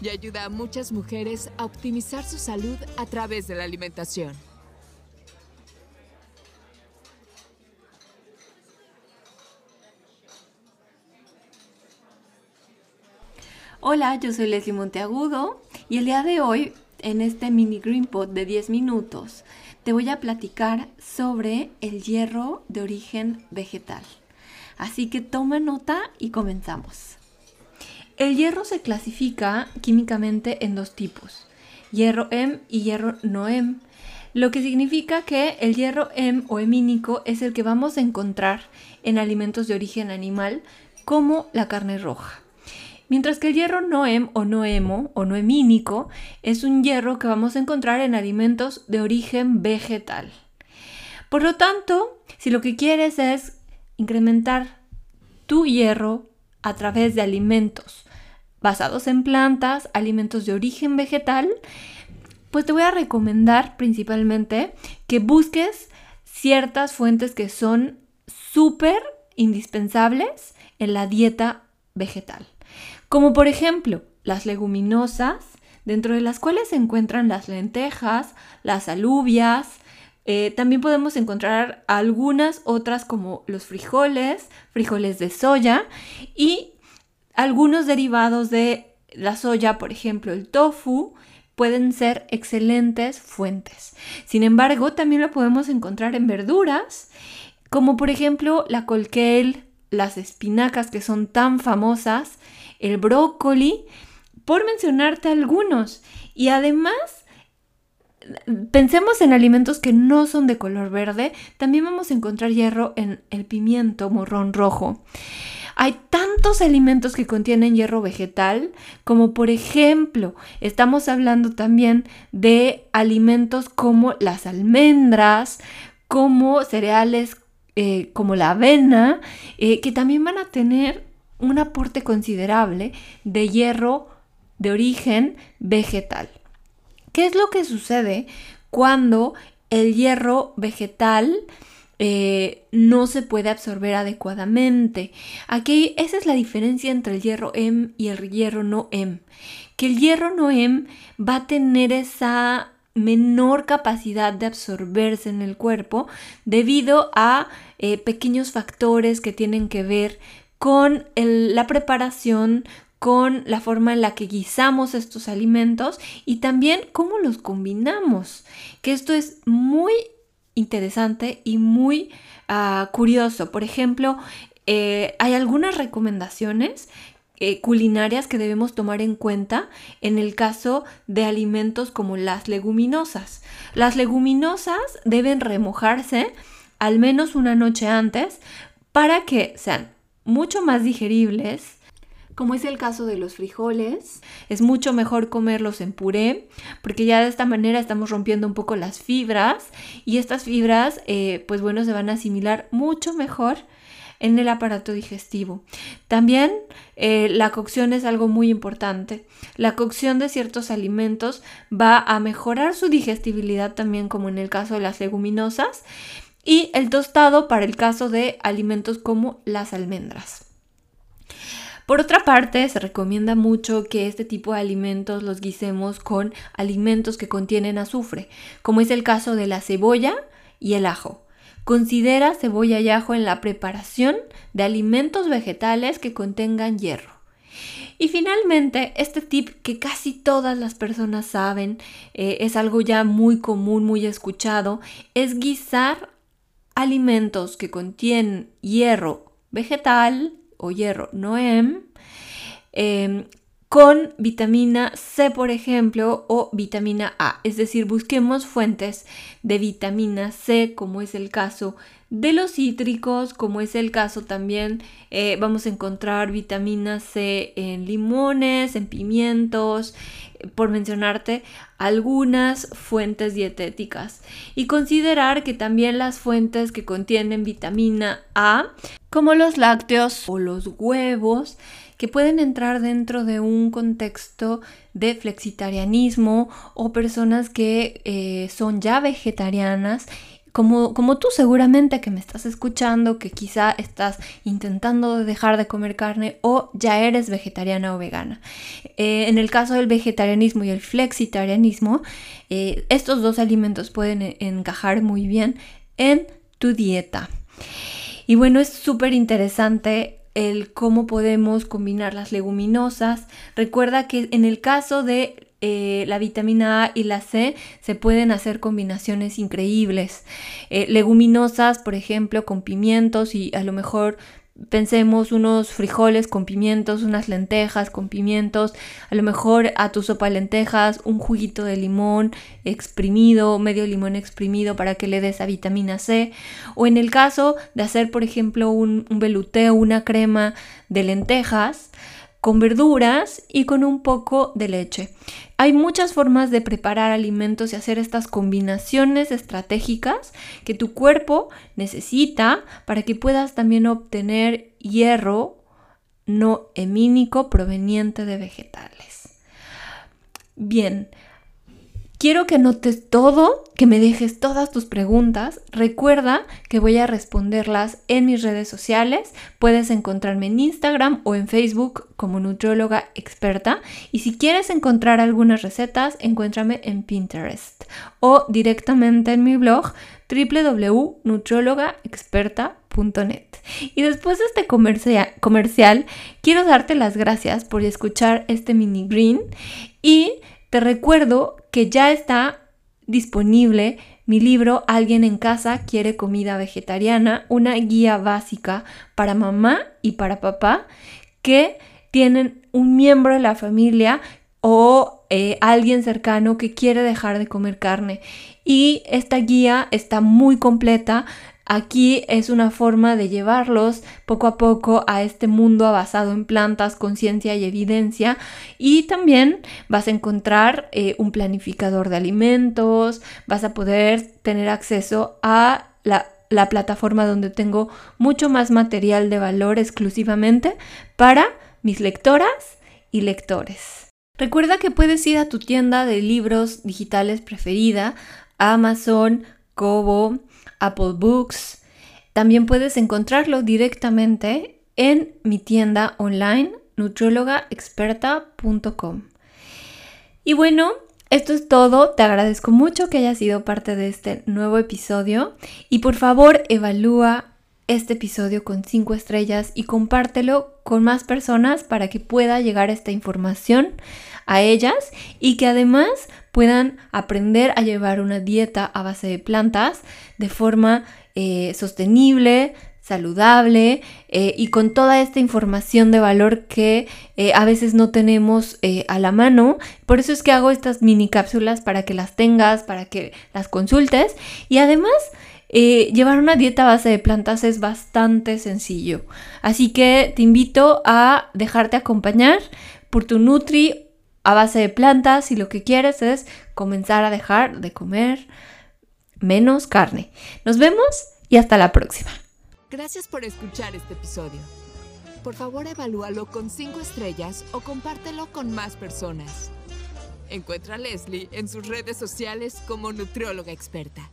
y ayuda a muchas mujeres a optimizar su salud a través de la alimentación. Hola, yo soy Leslie Monteagudo y el día de hoy, en este mini Green Pot de 10 minutos, te voy a platicar sobre el hierro de origen vegetal. Así que toma nota y comenzamos. El hierro se clasifica químicamente en dos tipos, hierro M y hierro no M, lo que significa que el hierro M o hemínico es el que vamos a encontrar en alimentos de origen animal como la carne roja. Mientras que el hierro no M o no hemo o no hemínico es un hierro que vamos a encontrar en alimentos de origen vegetal. Por lo tanto, si lo que quieres es incrementar tu hierro a través de alimentos basados en plantas, alimentos de origen vegetal, pues te voy a recomendar principalmente que busques ciertas fuentes que son súper indispensables en la dieta vegetal. Como por ejemplo las leguminosas, dentro de las cuales se encuentran las lentejas, las alubias, eh, también podemos encontrar algunas otras como los frijoles, frijoles de soya y algunos derivados de la soya, por ejemplo el tofu, pueden ser excelentes fuentes. Sin embargo, también lo podemos encontrar en verduras, como por ejemplo la colquel, las espinacas que son tan famosas, el brócoli, por mencionarte algunos. Y además, pensemos en alimentos que no son de color verde, también vamos a encontrar hierro en el pimiento morrón rojo. Hay tantos alimentos que contienen hierro vegetal, como por ejemplo, estamos hablando también de alimentos como las almendras, como cereales eh, como la avena, eh, que también van a tener un aporte considerable de hierro de origen vegetal. ¿Qué es lo que sucede cuando el hierro vegetal eh, no se puede absorber adecuadamente. Aquí esa es la diferencia entre el hierro M y el hierro no M. Que el hierro no M va a tener esa menor capacidad de absorberse en el cuerpo debido a eh, pequeños factores que tienen que ver con la preparación, con la forma en la que guisamos estos alimentos y también cómo los combinamos. Que esto es muy interesante y muy ah, curioso. Por ejemplo, eh, hay algunas recomendaciones eh, culinarias que debemos tomar en cuenta en el caso de alimentos como las leguminosas. Las leguminosas deben remojarse al menos una noche antes para que sean mucho más digeribles como es el caso de los frijoles, es mucho mejor comerlos en puré, porque ya de esta manera estamos rompiendo un poco las fibras y estas fibras, eh, pues bueno, se van a asimilar mucho mejor en el aparato digestivo. También eh, la cocción es algo muy importante. La cocción de ciertos alimentos va a mejorar su digestibilidad también como en el caso de las leguminosas y el tostado para el caso de alimentos como las almendras. Por otra parte, se recomienda mucho que este tipo de alimentos los guisemos con alimentos que contienen azufre, como es el caso de la cebolla y el ajo. Considera cebolla y ajo en la preparación de alimentos vegetales que contengan hierro. Y finalmente, este tip que casi todas las personas saben, eh, es algo ya muy común, muy escuchado, es guisar alimentos que contienen hierro vegetal o hierro Noem, em, con vitamina C, por ejemplo, o vitamina A. Es decir, busquemos fuentes de vitamina C, como es el caso de los cítricos, como es el caso también, eh, vamos a encontrar vitamina C en limones, en pimientos, eh, por mencionarte algunas fuentes dietéticas. Y considerar que también las fuentes que contienen vitamina A, como los lácteos o los huevos, que pueden entrar dentro de un contexto de flexitarianismo o personas que eh, son ya vegetarianas como, como, tú seguramente que me estás escuchando, que quizá estás intentando dejar de comer carne o ya eres vegetariana o vegana. Eh, en el caso del vegetarianismo y el flexitarianismo, eh, estos dos alimentos pueden encajar muy bien en tu dieta. Y bueno, es súper interesante el cómo podemos combinar las leguminosas. Recuerda que en el caso de eh, la vitamina A y la C se pueden hacer combinaciones increíbles. Eh, leguminosas, por ejemplo, con pimientos y a lo mejor Pensemos unos frijoles con pimientos, unas lentejas con pimientos, a lo mejor a tu sopa lentejas, un juguito de limón exprimido, medio limón exprimido para que le des a vitamina C. O en el caso de hacer, por ejemplo, un, un veluteo, una crema de lentejas, con verduras y con un poco de leche. Hay muchas formas de preparar alimentos y hacer estas combinaciones estratégicas que tu cuerpo necesita para que puedas también obtener hierro no hemínico proveniente de vegetales. Bien, Quiero que anotes todo, que me dejes todas tus preguntas. Recuerda que voy a responderlas en mis redes sociales. Puedes encontrarme en Instagram o en Facebook como nutrióloga experta. Y si quieres encontrar algunas recetas, encuéntrame en Pinterest o directamente en mi blog www.nutriologaexperta.net. Y después de este comercial, quiero darte las gracias por escuchar este mini green y te recuerdo que ya está disponible mi libro Alguien en casa quiere comida vegetariana, una guía básica para mamá y para papá que tienen un miembro de la familia o eh, alguien cercano que quiere dejar de comer carne. Y esta guía está muy completa, Aquí es una forma de llevarlos poco a poco a este mundo basado en plantas, conciencia y evidencia. Y también vas a encontrar eh, un planificador de alimentos, vas a poder tener acceso a la, la plataforma donde tengo mucho más material de valor exclusivamente para mis lectoras y lectores. Recuerda que puedes ir a tu tienda de libros digitales preferida, Amazon, Kobo, Apple Books. También puedes encontrarlo directamente en mi tienda online nutriólogaexperta.com. Y bueno, esto es todo. Te agradezco mucho que hayas sido parte de este nuevo episodio y por favor evalúa este episodio con 5 estrellas y compártelo con más personas para que pueda llegar esta información a ellas y que además puedan aprender a llevar una dieta a base de plantas de forma eh, sostenible, saludable eh, y con toda esta información de valor que eh, a veces no tenemos a la mano. Por eso es que hago estas mini cápsulas para que las tengas, para que las consultes y además llevar una dieta a base de plantas es bastante sencillo. Así que te invito a dejarte acompañar por tu Nutri a base de plantas y lo que quieres es comenzar a dejar de comer menos carne. Nos vemos y hasta la próxima. Gracias por escuchar este episodio. Por favor, evalúalo con 5 estrellas o compártelo con más personas. Encuentra a Leslie en sus redes sociales como nutrióloga experta.